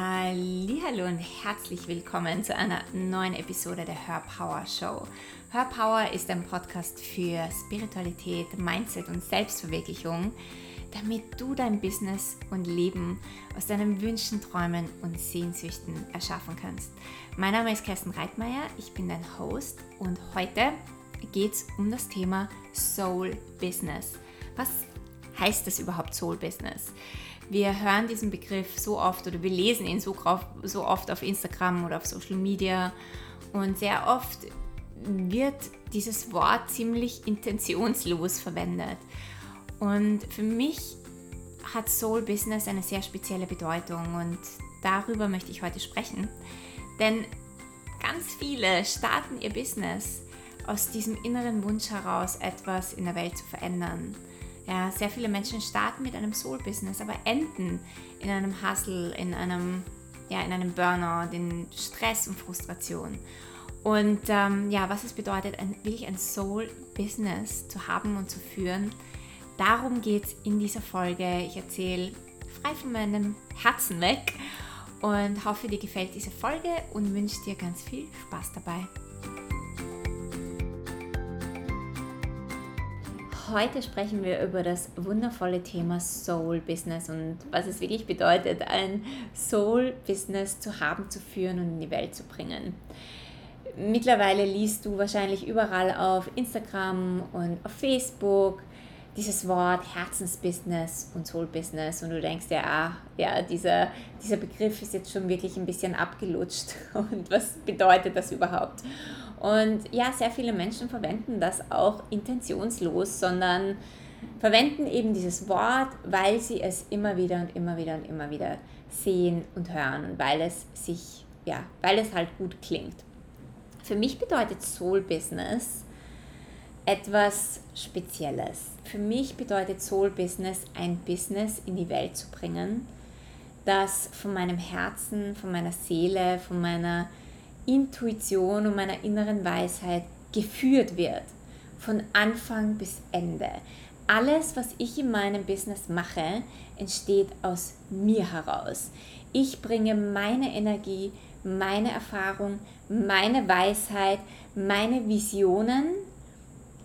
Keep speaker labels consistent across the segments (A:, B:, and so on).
A: Hallo und herzlich willkommen zu einer neuen Episode der Her Power Show. Her Power ist ein Podcast für Spiritualität, Mindset und Selbstverwirklichung, damit du dein Business und Leben aus deinen Wünschen, Träumen und Sehnsüchten erschaffen kannst. Mein Name ist Kerstin Reitmeier, ich bin dein Host und heute geht es um das Thema Soul Business. Was heißt das überhaupt Soul Business? Wir hören diesen Begriff so oft oder wir lesen ihn so, so oft auf Instagram oder auf Social Media und sehr oft wird dieses Wort ziemlich intentionslos verwendet. Und für mich hat Soul Business eine sehr spezielle Bedeutung und darüber möchte ich heute sprechen. Denn ganz viele starten ihr Business aus diesem inneren Wunsch heraus, etwas in der Welt zu verändern. Ja, sehr viele Menschen starten mit einem Soul-Business, aber enden in einem Hustle, in einem, ja, in einem Burnout, in Stress und Frustration. Und ähm, ja, was es bedeutet, ein, wirklich ein Soul-Business zu haben und zu führen, darum geht es in dieser Folge. Ich erzähle frei von meinem Herzen weg und hoffe, dir gefällt diese Folge und wünsche dir ganz viel Spaß dabei. Heute sprechen wir über das wundervolle Thema Soul Business und was es wirklich bedeutet, ein Soul Business zu haben, zu führen und in die Welt zu bringen. Mittlerweile liest du wahrscheinlich überall auf Instagram und auf Facebook dieses Wort Herzensbusiness und Soul Business und du denkst ja, ah, ja, dieser, dieser Begriff ist jetzt schon wirklich ein bisschen abgelutscht und was bedeutet das überhaupt? Und ja, sehr viele Menschen verwenden das auch intentionslos, sondern verwenden eben dieses Wort, weil sie es immer wieder und immer wieder und immer wieder sehen und hören und weil es sich, ja, weil es halt gut klingt. Für mich bedeutet Soul Business etwas Spezielles. Für mich bedeutet Soul Business ein Business in die Welt zu bringen, das von meinem Herzen, von meiner Seele, von meiner Intuition und meiner inneren Weisheit geführt wird, von Anfang bis Ende. Alles, was ich in meinem Business mache, entsteht aus mir heraus. Ich bringe meine Energie, meine Erfahrung, meine Weisheit, meine Visionen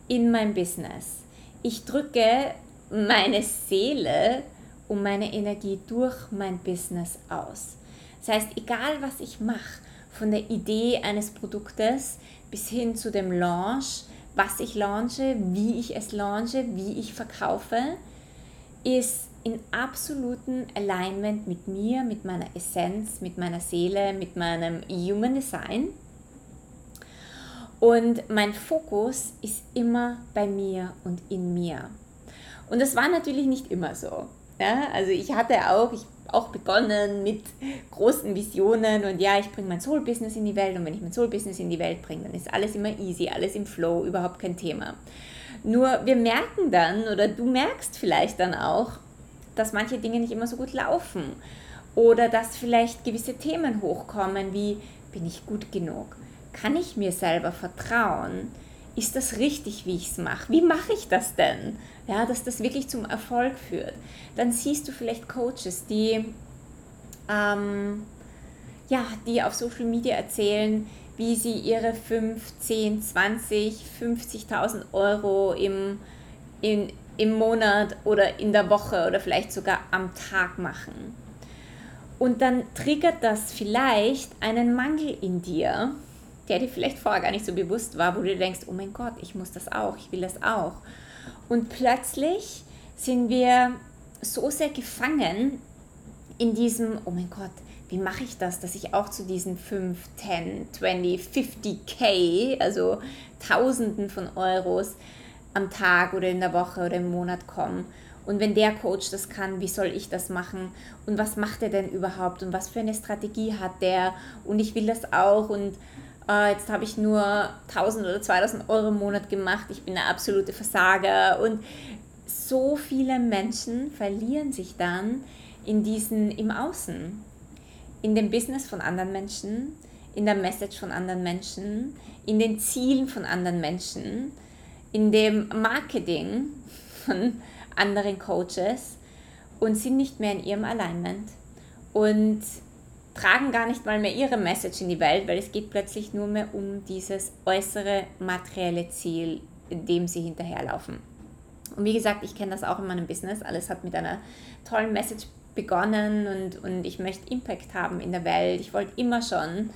A: in mein Business. Ich drücke meine Seele und meine Energie durch mein Business aus. Das heißt, egal was ich mache, von der Idee eines Produktes bis hin zu dem Launch, was ich launche, wie ich es launche, wie ich verkaufe, ist in absolutem Alignment mit mir, mit meiner Essenz, mit meiner Seele, mit meinem Human Design. Und mein Fokus ist immer bei mir und in mir. Und das war natürlich nicht immer so. Ja, also ich hatte auch, ich auch begonnen mit großen Visionen und ja, ich bringe mein Soul-Business in die Welt und wenn ich mein Soul-Business in die Welt bringe, dann ist alles immer easy, alles im Flow, überhaupt kein Thema. Nur wir merken dann oder du merkst vielleicht dann auch, dass manche Dinge nicht immer so gut laufen oder dass vielleicht gewisse Themen hochkommen wie bin ich gut genug? Kann ich mir selber vertrauen? Ist das richtig, wie ich es mache? Wie mache ich das denn? Ja, dass das wirklich zum Erfolg führt. Dann siehst du vielleicht Coaches, die, ähm, ja, die auf Social Media erzählen, wie sie ihre 5, 10, 20, 50.000 Euro im, in, im Monat oder in der Woche oder vielleicht sogar am Tag machen. Und dann triggert das vielleicht einen Mangel in dir, der dir vielleicht vorher gar nicht so bewusst war, wo du denkst, oh mein Gott, ich muss das auch, ich will das auch. Und plötzlich sind wir so sehr gefangen in diesem, oh mein Gott, wie mache ich das, dass ich auch zu diesen 5, 10, 20, 50k, also Tausenden von Euros am Tag oder in der Woche oder im Monat komme. Und wenn der Coach das kann, wie soll ich das machen? Und was macht er denn überhaupt? Und was für eine Strategie hat der? Und ich will das auch. Und äh, jetzt habe ich nur 1000 oder 2000 Euro im Monat gemacht, ich bin der absolute Versager. Und so viele Menschen verlieren sich dann in diesen, im Außen, in dem Business von anderen Menschen, in der Message von anderen Menschen, in den Zielen von anderen Menschen, in dem Marketing von anderen Coaches und sind nicht mehr in ihrem Alignment. Und tragen gar nicht mal mehr ihre Message in die Welt, weil es geht plötzlich nur mehr um dieses äußere materielle Ziel, dem sie hinterherlaufen. Und wie gesagt, ich kenne das auch in meinem Business. Alles hat mit einer tollen Message begonnen und, und ich möchte Impact haben in der Welt. Ich wollte immer schon,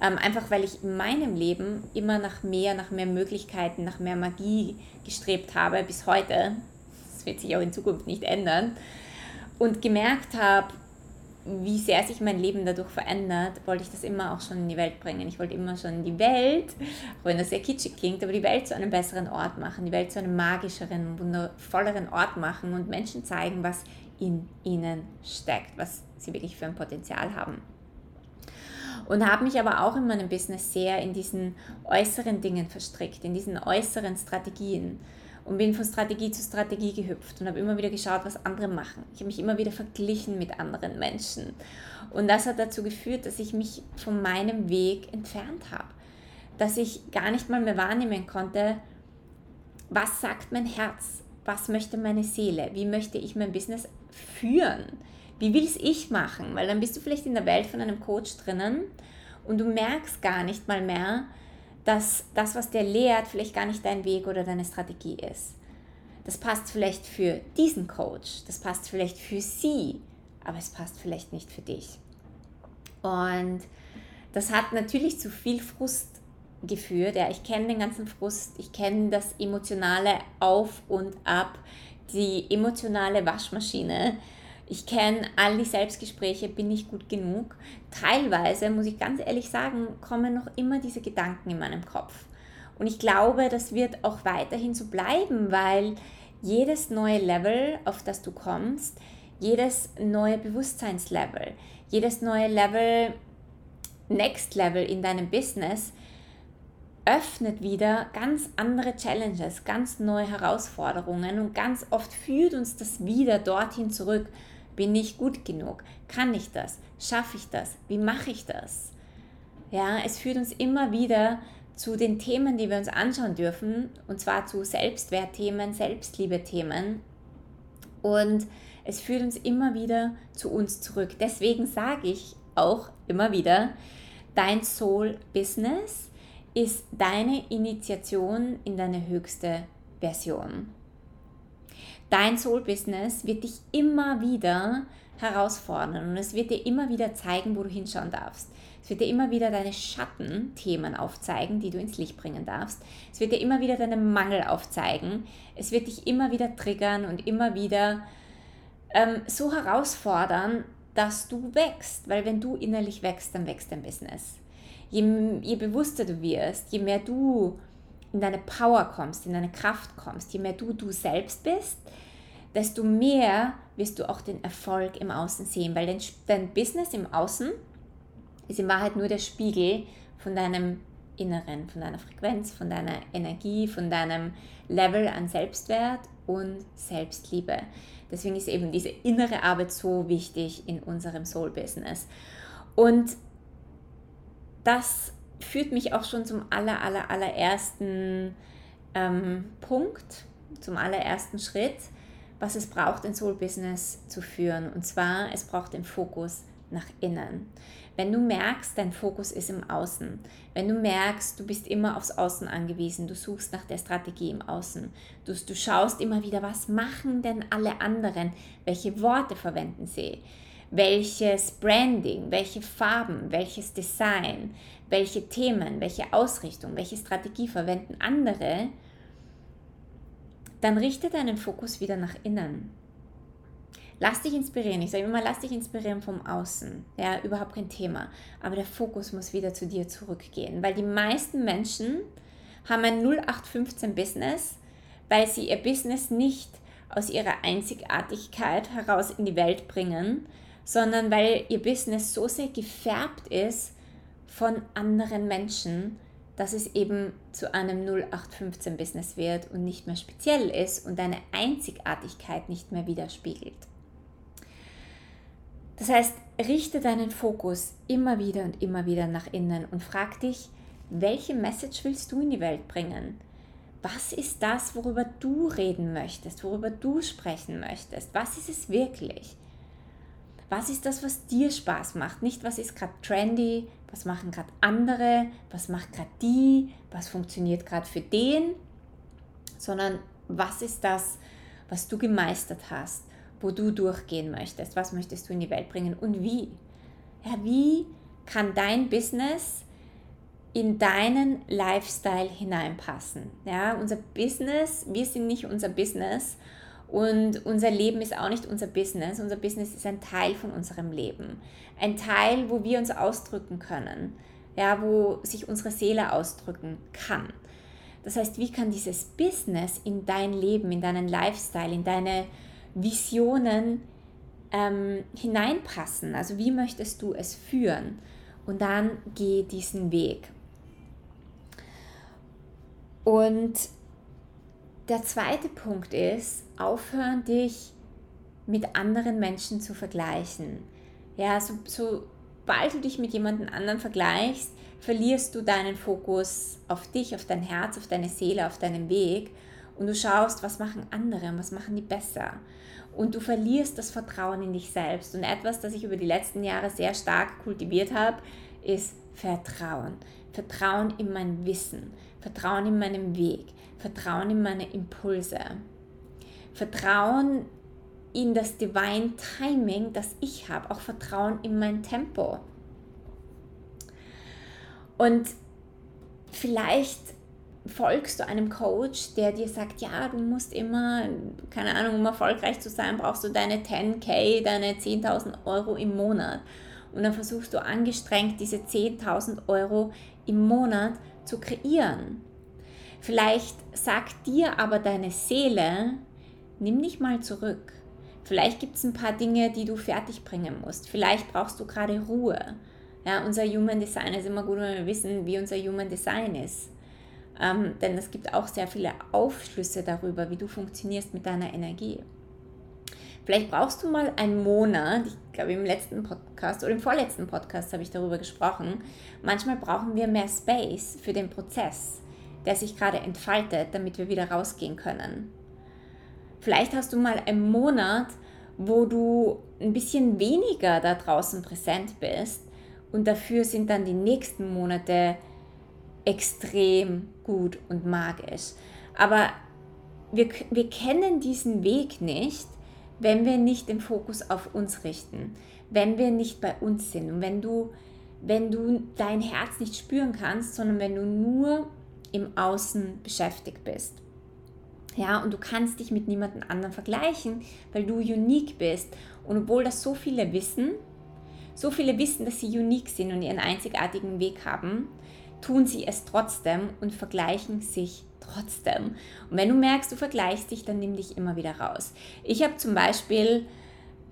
A: ähm, einfach weil ich in meinem Leben immer nach mehr, nach mehr Möglichkeiten, nach mehr Magie gestrebt habe bis heute. Das wird sich auch in Zukunft nicht ändern. Und gemerkt habe, wie sehr sich mein Leben dadurch verändert, wollte ich das immer auch schon in die Welt bringen. Ich wollte immer schon die Welt, auch wenn das sehr kitschig klingt, aber die Welt zu einem besseren Ort machen, die Welt zu einem magischeren, wundervolleren Ort machen und Menschen zeigen, was in ihnen steckt, was sie wirklich für ein Potenzial haben. Und habe mich aber auch in meinem Business sehr in diesen äußeren Dingen verstrickt, in diesen äußeren Strategien und bin von Strategie zu Strategie gehüpft und habe immer wieder geschaut, was andere machen. Ich habe mich immer wieder verglichen mit anderen Menschen. Und das hat dazu geführt, dass ich mich von meinem Weg entfernt habe. Dass ich gar nicht mal mehr wahrnehmen konnte, was sagt mein Herz, was möchte meine Seele, wie möchte ich mein Business führen, wie will es ich machen, weil dann bist du vielleicht in der Welt von einem Coach drinnen und du merkst gar nicht mal mehr, dass das, was der lehrt, vielleicht gar nicht dein Weg oder deine Strategie ist. Das passt vielleicht für diesen Coach, das passt vielleicht für sie, aber es passt vielleicht nicht für dich. Und das hat natürlich zu viel Frust geführt. Ja, ich kenne den ganzen Frust, ich kenne das emotionale Auf und Ab, die emotionale Waschmaschine, ich kenne all die Selbstgespräche, bin ich gut genug. Teilweise, muss ich ganz ehrlich sagen, kommen noch immer diese Gedanken in meinem Kopf. Und ich glaube, das wird auch weiterhin so bleiben, weil jedes neue Level, auf das du kommst, jedes neue Bewusstseinslevel, jedes neue Level, Next Level in deinem Business öffnet wieder ganz andere Challenges, ganz neue Herausforderungen und ganz oft führt uns das wieder dorthin zurück, bin ich gut genug? Kann ich das? Schaffe ich das? Wie mache ich das? Ja, es führt uns immer wieder zu den Themen, die wir uns anschauen dürfen, und zwar zu Selbstwertthemen, Selbstliebe-Themen. Und es führt uns immer wieder zu uns zurück. Deswegen sage ich auch immer wieder, dein Soul-Business ist deine Initiation in deine höchste Version. Dein Soul-Business wird dich immer wieder herausfordern und es wird dir immer wieder zeigen, wo du hinschauen darfst. Es wird dir immer wieder deine Schattenthemen aufzeigen, die du ins Licht bringen darfst. Es wird dir immer wieder deine Mangel aufzeigen. Es wird dich immer wieder triggern und immer wieder ähm, so herausfordern, dass du wächst. Weil wenn du innerlich wächst, dann wächst dein Business. Je, je bewusster du wirst, je mehr du in deine Power kommst, in deine Kraft kommst, je mehr du du selbst bist, desto mehr wirst du auch den Erfolg im Außen sehen, weil dein, dein Business im Außen ist in Wahrheit nur der Spiegel von deinem Inneren, von deiner Frequenz, von deiner Energie, von deinem Level an Selbstwert und Selbstliebe. Deswegen ist eben diese innere Arbeit so wichtig in unserem Soul-Business. Und das führt mich auch schon zum aller, aller, allerersten ähm, Punkt, zum allerersten Schritt, was es braucht, ein Soul-Business zu führen. Und zwar, es braucht den Fokus nach innen. Wenn du merkst, dein Fokus ist im Außen, wenn du merkst, du bist immer aufs Außen angewiesen, du suchst nach der Strategie im Außen, du, du schaust immer wieder, was machen denn alle anderen, welche Worte verwenden sie, welches Branding, welche Farben, welches Design, welche Themen, welche Ausrichtung, welche Strategie verwenden andere, dann richte deinen Fokus wieder nach innen. Lass dich inspirieren. Ich sage immer, lass dich inspirieren vom Außen. Ja, überhaupt kein Thema. Aber der Fokus muss wieder zu dir zurückgehen. Weil die meisten Menschen haben ein 0815 Business, weil sie ihr Business nicht aus ihrer Einzigartigkeit heraus in die Welt bringen, sondern weil ihr Business so sehr gefärbt ist von anderen Menschen, dass es eben zu einem 0815-Business wird und nicht mehr speziell ist und deine Einzigartigkeit nicht mehr widerspiegelt. Das heißt, richte deinen Fokus immer wieder und immer wieder nach innen und frag dich, welche Message willst du in die Welt bringen? Was ist das, worüber du reden möchtest, worüber du sprechen möchtest? Was ist es wirklich? Was ist das, was dir Spaß macht? Nicht, was ist gerade trendy, was machen gerade andere, was macht gerade die, was funktioniert gerade für den, sondern was ist das, was du gemeistert hast, wo du durchgehen möchtest, was möchtest du in die Welt bringen und wie. Ja, wie kann dein Business in deinen Lifestyle hineinpassen? Ja, unser Business, wir sind nicht unser Business und unser Leben ist auch nicht unser Business. Unser Business ist ein Teil von unserem Leben. Ein Teil, wo wir uns ausdrücken können. Ja, wo sich unsere Seele ausdrücken kann. Das heißt, wie kann dieses Business in dein Leben, in deinen Lifestyle, in deine Visionen ähm, hineinpassen? Also wie möchtest du es führen? Und dann geh diesen Weg. Und der zweite Punkt ist, aufhören, dich mit anderen Menschen zu vergleichen. Ja, so, sobald du dich mit jemandem anderen vergleichst, verlierst du deinen Fokus auf dich, auf dein Herz, auf deine Seele, auf deinen Weg und du schaust, was machen andere und was machen die besser. Und du verlierst das Vertrauen in dich selbst. Und etwas, das ich über die letzten Jahre sehr stark kultiviert habe, ist Vertrauen. Vertrauen in mein Wissen, Vertrauen in meinen Weg, Vertrauen in meine Impulse, Vertrauen in das Divine Timing, das ich habe, auch Vertrauen in mein Tempo. Und vielleicht folgst du einem Coach, der dir sagt, ja, du musst immer, keine Ahnung, um erfolgreich zu sein, brauchst du deine 10k, deine 10.000 Euro im Monat. Und dann versuchst du angestrengt, diese 10.000 Euro im Monat zu kreieren. Vielleicht sagt dir aber deine Seele, nimm dich mal zurück. Vielleicht gibt es ein paar Dinge, die du fertig bringen musst. Vielleicht brauchst du gerade Ruhe. Ja, unser Human Design ist immer gut, wenn wir wissen, wie unser Human Design ist. Ähm, denn es gibt auch sehr viele Aufschlüsse darüber, wie du funktionierst mit deiner Energie. Vielleicht brauchst du mal einen Monat, ich glaube im letzten Podcast oder im vorletzten Podcast habe ich darüber gesprochen. Manchmal brauchen wir mehr Space für den Prozess, der sich gerade entfaltet, damit wir wieder rausgehen können. Vielleicht hast du mal einen Monat, wo du ein bisschen weniger da draußen präsent bist und dafür sind dann die nächsten Monate extrem gut und magisch. Aber wir, wir kennen diesen Weg nicht, wenn wir nicht den Fokus auf uns richten, wenn wir nicht bei uns sind und wenn du, wenn du dein Herz nicht spüren kannst, sondern wenn du nur im Außen beschäftigt bist. Ja, und du kannst dich mit niemandem anderen vergleichen, weil du unique bist. Und obwohl das so viele wissen, so viele wissen, dass sie unique sind und ihren einzigartigen Weg haben, tun sie es trotzdem und vergleichen sich trotzdem. Und wenn du merkst, du vergleichst dich, dann nimm dich immer wieder raus. Ich habe zum Beispiel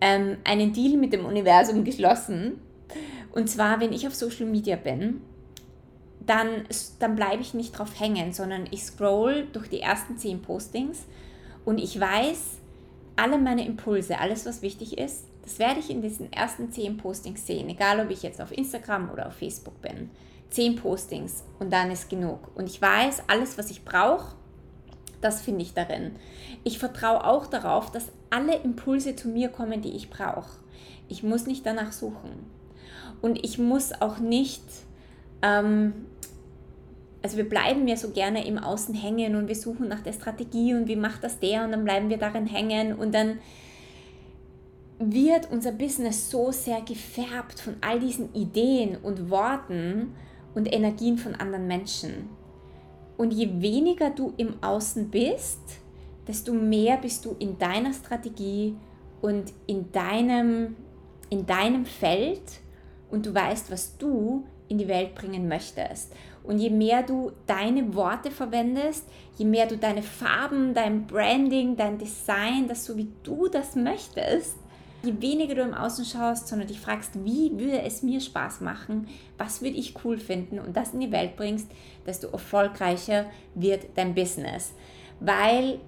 A: ähm, einen Deal mit dem Universum geschlossen. Und zwar, wenn ich auf Social Media bin, dann, dann bleibe ich nicht drauf hängen, sondern ich scroll durch die ersten zehn Postings und ich weiß, alle meine Impulse, alles was wichtig ist, das werde ich in diesen ersten zehn Postings sehen, egal ob ich jetzt auf Instagram oder auf Facebook bin. Zehn Postings und dann ist genug. Und ich weiß, alles, was ich brauche, das finde ich darin. Ich vertraue auch darauf, dass alle Impulse zu mir kommen, die ich brauche. Ich muss nicht danach suchen. Und ich muss auch nicht ähm, also wir bleiben ja so gerne im Außen hängen und wir suchen nach der Strategie und wie macht das der und dann bleiben wir darin hängen und dann wird unser Business so sehr gefärbt von all diesen Ideen und Worten und Energien von anderen Menschen. Und je weniger du im Außen bist, desto mehr bist du in deiner Strategie und in deinem, in deinem Feld und du weißt, was du in die Welt bringen möchtest. Und je mehr du deine Worte verwendest, je mehr du deine Farben, dein Branding, dein Design, das so wie du das möchtest, je weniger du im Außen schaust, sondern dich fragst, wie würde es mir Spaß machen, was würde ich cool finden und das in die Welt bringst, desto erfolgreicher wird dein Business. Weil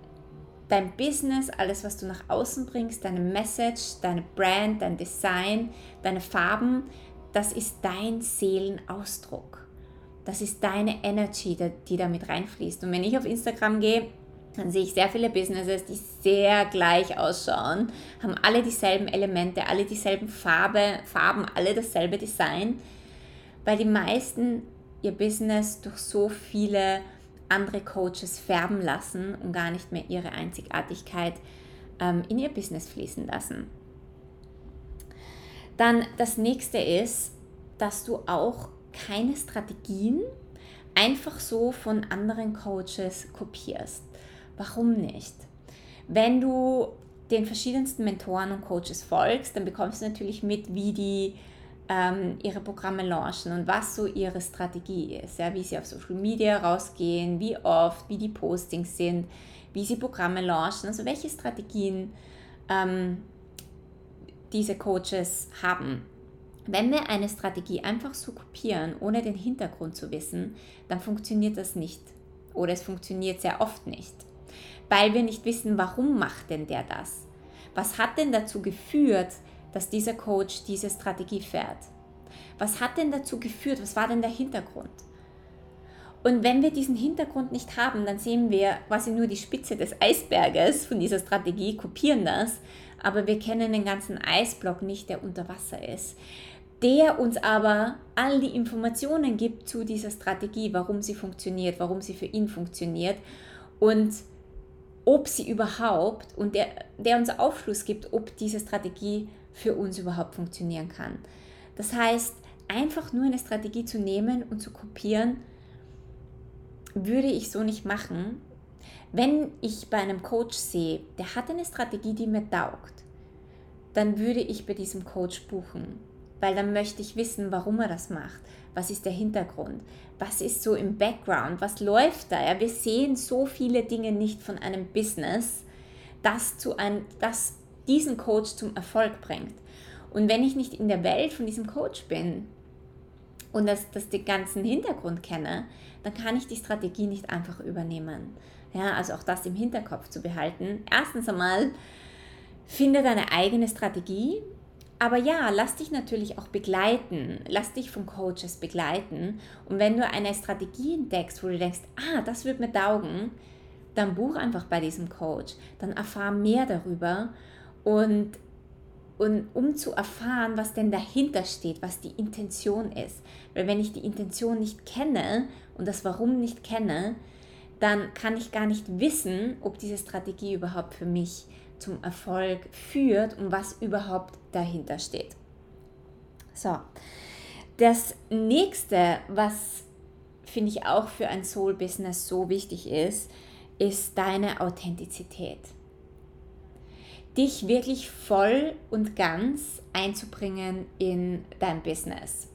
A: dein Business, alles, was du nach außen bringst, deine Message, deine Brand, dein Design, deine Farben, das ist dein Seelenausdruck. Das ist deine Energy, die da mit reinfließt. Und wenn ich auf Instagram gehe, dann sehe ich sehr viele Businesses, die sehr gleich ausschauen, haben alle dieselben Elemente, alle dieselben Farbe, Farben, alle dasselbe Design, weil die meisten ihr Business durch so viele andere Coaches färben lassen und gar nicht mehr ihre Einzigartigkeit ähm, in ihr Business fließen lassen. Dann das nächste ist, dass du auch keine Strategien einfach so von anderen Coaches kopierst. Warum nicht? Wenn du den verschiedensten Mentoren und Coaches folgst, dann bekommst du natürlich mit, wie die ähm, ihre Programme launchen und was so ihre Strategie ist, ja, wie sie auf Social Media rausgehen, wie oft, wie die Postings sind, wie sie Programme launchen, also welche Strategien ähm, diese Coaches haben. Wenn wir eine Strategie einfach so kopieren, ohne den Hintergrund zu wissen, dann funktioniert das nicht. Oder es funktioniert sehr oft nicht. Weil wir nicht wissen, warum macht denn der das? Was hat denn dazu geführt, dass dieser Coach diese Strategie fährt? Was hat denn dazu geführt? Was war denn der Hintergrund? Und wenn wir diesen Hintergrund nicht haben, dann sehen wir quasi nur die Spitze des Eisberges von dieser Strategie, kopieren das, aber wir kennen den ganzen Eisblock nicht, der unter Wasser ist. Der uns aber all die Informationen gibt zu dieser Strategie, warum sie funktioniert, warum sie für ihn funktioniert und ob sie überhaupt und der, der uns Aufschluss gibt, ob diese Strategie für uns überhaupt funktionieren kann. Das heißt, einfach nur eine Strategie zu nehmen und zu kopieren, würde ich so nicht machen. Wenn ich bei einem Coach sehe, der hat eine Strategie, die mir taugt, dann würde ich bei diesem Coach buchen, weil dann möchte ich wissen, warum er das macht. Was ist der Hintergrund? Was ist so im Background? Was läuft da? Ja, wir sehen so viele Dinge nicht von einem Business, das, zu ein, das diesen Coach zum Erfolg bringt. Und wenn ich nicht in der Welt von diesem Coach bin und das, das den ganzen Hintergrund kenne, dann kann ich die Strategie nicht einfach übernehmen. Ja, also auch das im Hinterkopf zu behalten. Erstens einmal, finde deine eigene Strategie, aber ja, lass dich natürlich auch begleiten. Lass dich von Coaches begleiten. Und wenn du eine Strategie entdeckst, wo du denkst, ah, das wird mir taugen, dann buch einfach bei diesem Coach. Dann erfahr mehr darüber und, und um zu erfahren, was denn dahinter steht, was die Intention ist. Weil wenn ich die Intention nicht kenne und das Warum nicht kenne, dann kann ich gar nicht wissen, ob diese Strategie überhaupt für mich zum Erfolg führt und was überhaupt dahinter steht. So, das nächste, was finde ich auch für ein Soul-Business so wichtig ist, ist deine Authentizität dich wirklich voll und ganz einzubringen in dein Business.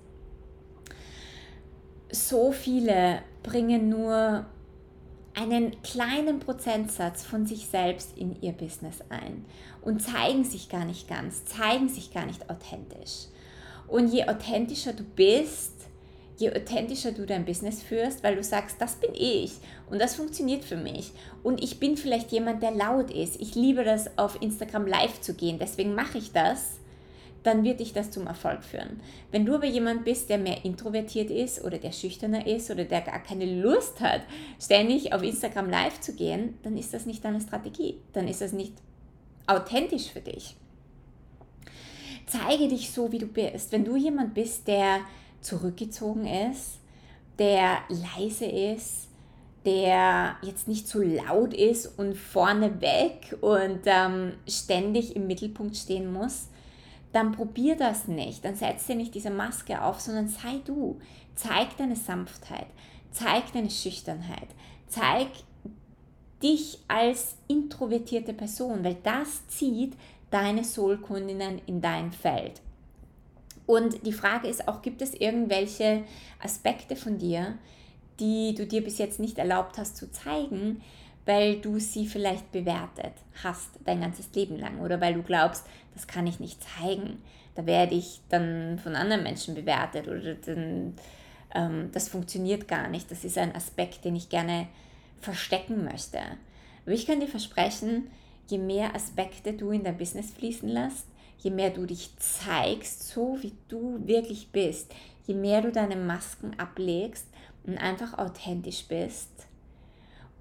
A: So viele bringen nur einen kleinen Prozentsatz von sich selbst in ihr Business ein und zeigen sich gar nicht ganz, zeigen sich gar nicht authentisch. Und je authentischer du bist, je authentischer du dein Business führst, weil du sagst, das bin ich und das funktioniert für mich. Und ich bin vielleicht jemand, der laut ist. Ich liebe das, auf Instagram live zu gehen, deswegen mache ich das. Dann wird dich das zum Erfolg führen. Wenn du aber jemand bist, der mehr introvertiert ist oder der schüchterner ist oder der gar keine Lust hat, ständig auf Instagram live zu gehen, dann ist das nicht deine Strategie. Dann ist das nicht authentisch für dich. Zeige dich so, wie du bist. Wenn du jemand bist, der zurückgezogen ist, der leise ist, der jetzt nicht so laut ist und vorne weg und ähm, ständig im Mittelpunkt stehen muss, dann probier das nicht. Dann setz dir nicht diese Maske auf, sondern sei du. Zeig deine Sanftheit, zeig deine Schüchternheit, zeig dich als introvertierte Person, weil das zieht deine Soulkundinnen in dein Feld. Und die Frage ist auch, gibt es irgendwelche Aspekte von dir, die du dir bis jetzt nicht erlaubt hast zu zeigen, weil du sie vielleicht bewertet hast dein ganzes Leben lang oder weil du glaubst, das kann ich nicht zeigen, da werde ich dann von anderen Menschen bewertet oder dann, ähm, das funktioniert gar nicht. Das ist ein Aspekt, den ich gerne verstecken möchte. Aber ich kann dir versprechen, je mehr Aspekte du in dein Business fließen lässt, je mehr du dich zeigst, so wie du wirklich bist, je mehr du deine Masken ablegst und einfach authentisch bist,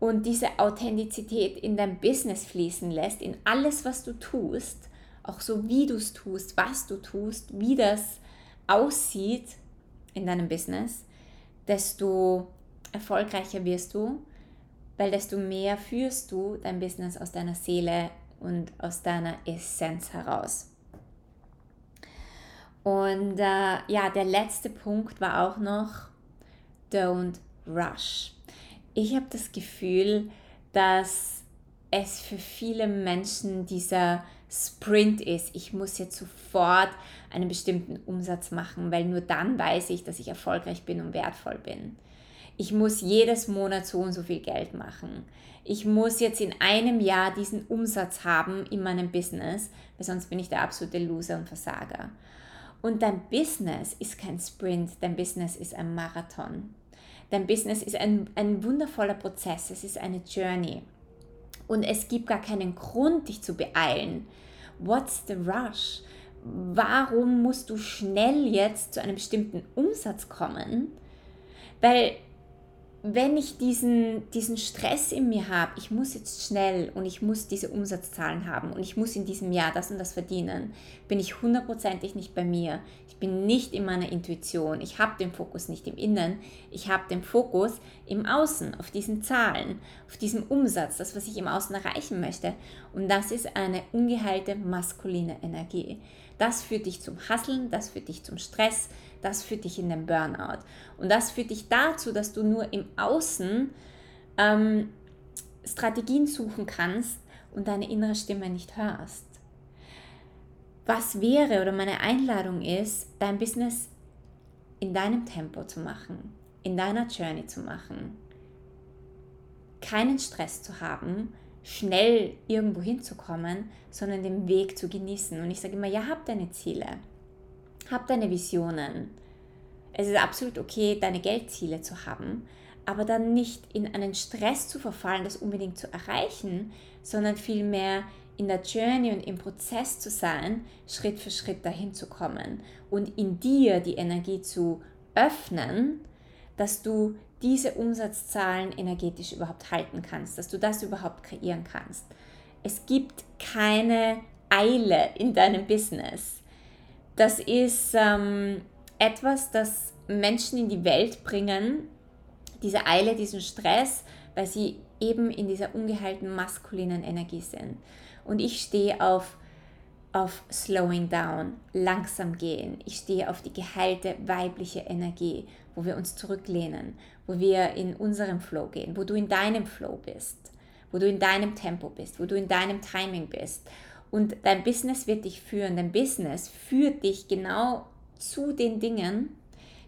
A: und diese Authentizität in dein Business fließen lässt, in alles, was du tust, auch so wie du es tust, was du tust, wie das aussieht in deinem Business, desto erfolgreicher wirst du, weil desto mehr führst du dein Business aus deiner Seele und aus deiner Essenz heraus. Und äh, ja, der letzte Punkt war auch noch, don't rush. Ich habe das Gefühl, dass es für viele Menschen dieser Sprint ist. Ich muss jetzt sofort einen bestimmten Umsatz machen, weil nur dann weiß ich, dass ich erfolgreich bin und wertvoll bin. Ich muss jedes Monat so und so viel Geld machen. Ich muss jetzt in einem Jahr diesen Umsatz haben in meinem Business, weil sonst bin ich der absolute Loser und Versager. Und dein Business ist kein Sprint, dein Business ist ein Marathon. Dein Business ist ein, ein wundervoller Prozess, es ist eine Journey. Und es gibt gar keinen Grund, dich zu beeilen. What's the rush? Warum musst du schnell jetzt zu einem bestimmten Umsatz kommen? Weil wenn ich diesen, diesen Stress in mir habe, ich muss jetzt schnell und ich muss diese Umsatzzahlen haben und ich muss in diesem Jahr das und das verdienen, bin ich hundertprozentig nicht bei mir. Ich bin nicht in meiner Intuition. Ich habe den Fokus nicht im Innen. Ich habe den Fokus im Außen, auf diesen Zahlen, auf diesem Umsatz, das, was ich im Außen erreichen möchte. Und das ist eine ungeheilte maskuline Energie. Das führt dich zum Hasseln, das führt dich zum Stress, das führt dich in den Burnout. Und das führt dich dazu, dass du nur im Außen ähm, Strategien suchen kannst und deine innere Stimme nicht hörst. Was wäre oder meine Einladung ist, dein Business in deinem Tempo zu machen, in deiner Journey zu machen, keinen Stress zu haben, schnell irgendwo hinzukommen, sondern den Weg zu genießen. Und ich sage immer, ja, hab deine Ziele, hab deine Visionen. Es ist absolut okay, deine Geldziele zu haben, aber dann nicht in einen Stress zu verfallen, das unbedingt zu erreichen, sondern vielmehr in der Journey und im Prozess zu sein, Schritt für Schritt dahin zu kommen und in dir die Energie zu öffnen, dass du diese Umsatzzahlen energetisch überhaupt halten kannst, dass du das überhaupt kreieren kannst. Es gibt keine Eile in deinem Business. Das ist ähm, etwas, das Menschen in die Welt bringen, diese Eile, diesen Stress, weil sie eben in dieser ungeheilten maskulinen Energie sind. Und ich stehe auf auf Slowing Down, langsam gehen. Ich stehe auf die geheilte weibliche Energie, wo wir uns zurücklehnen, wo wir in unserem Flow gehen, wo du in deinem Flow bist, wo du in deinem Tempo bist, wo du in deinem Timing bist. Und dein Business wird dich führen. Dein Business führt dich genau zu den Dingen,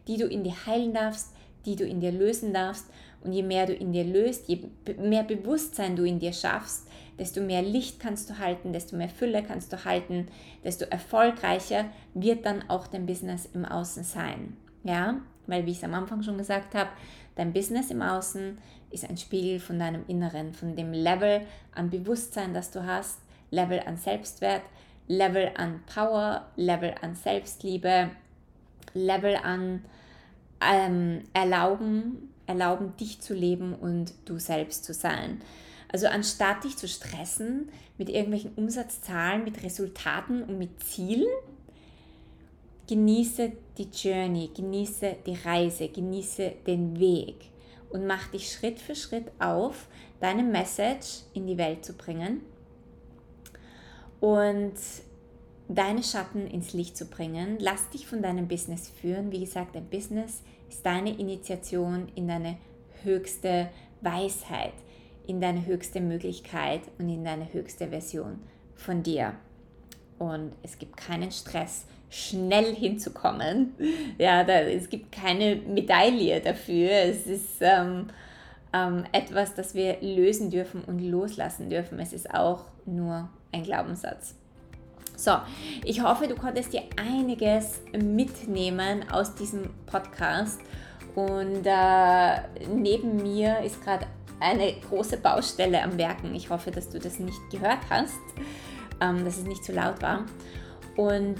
A: die du in dir heilen darfst, die du in dir lösen darfst. Und je mehr du in dir löst, je mehr Bewusstsein du in dir schaffst, desto mehr Licht kannst du halten, desto mehr Fülle kannst du halten, desto erfolgreicher wird dann auch dein Business im Außen sein. Ja, weil wie ich es am Anfang schon gesagt habe, dein Business im Außen ist ein Spiegel von deinem Inneren, von dem Level an Bewusstsein, das du hast, Level an Selbstwert, Level an Power, Level an Selbstliebe, Level an ähm, Erlauben, erlauben, dich zu leben und du selbst zu sein. Also anstatt dich zu stressen mit irgendwelchen Umsatzzahlen, mit Resultaten und mit Zielen, genieße die Journey, genieße die Reise, genieße den Weg und mach dich Schritt für Schritt auf, deine Message in die Welt zu bringen und deine Schatten ins Licht zu bringen. Lass dich von deinem Business führen. Wie gesagt, dein Business ist deine Initiation in deine höchste Weisheit in deine höchste Möglichkeit und in deine höchste Version von dir. Und es gibt keinen Stress, schnell hinzukommen. Ja, da, es gibt keine Medaille dafür. Es ist ähm, ähm, etwas, das wir lösen dürfen und loslassen dürfen. Es ist auch nur ein Glaubenssatz. So, ich hoffe, du konntest dir einiges mitnehmen aus diesem Podcast. Und äh, neben mir ist gerade eine große Baustelle am Werken. Ich hoffe, dass du das nicht gehört hast, ähm, dass es nicht zu laut war. Und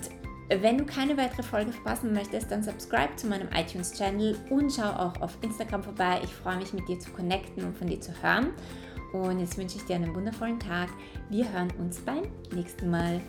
A: wenn du keine weitere Folge verpassen möchtest, dann subscribe zu meinem iTunes-Channel und schau auch auf Instagram vorbei. Ich freue mich, mit dir zu connecten und von dir zu hören. Und jetzt wünsche ich dir einen wundervollen Tag. Wir hören uns beim nächsten Mal.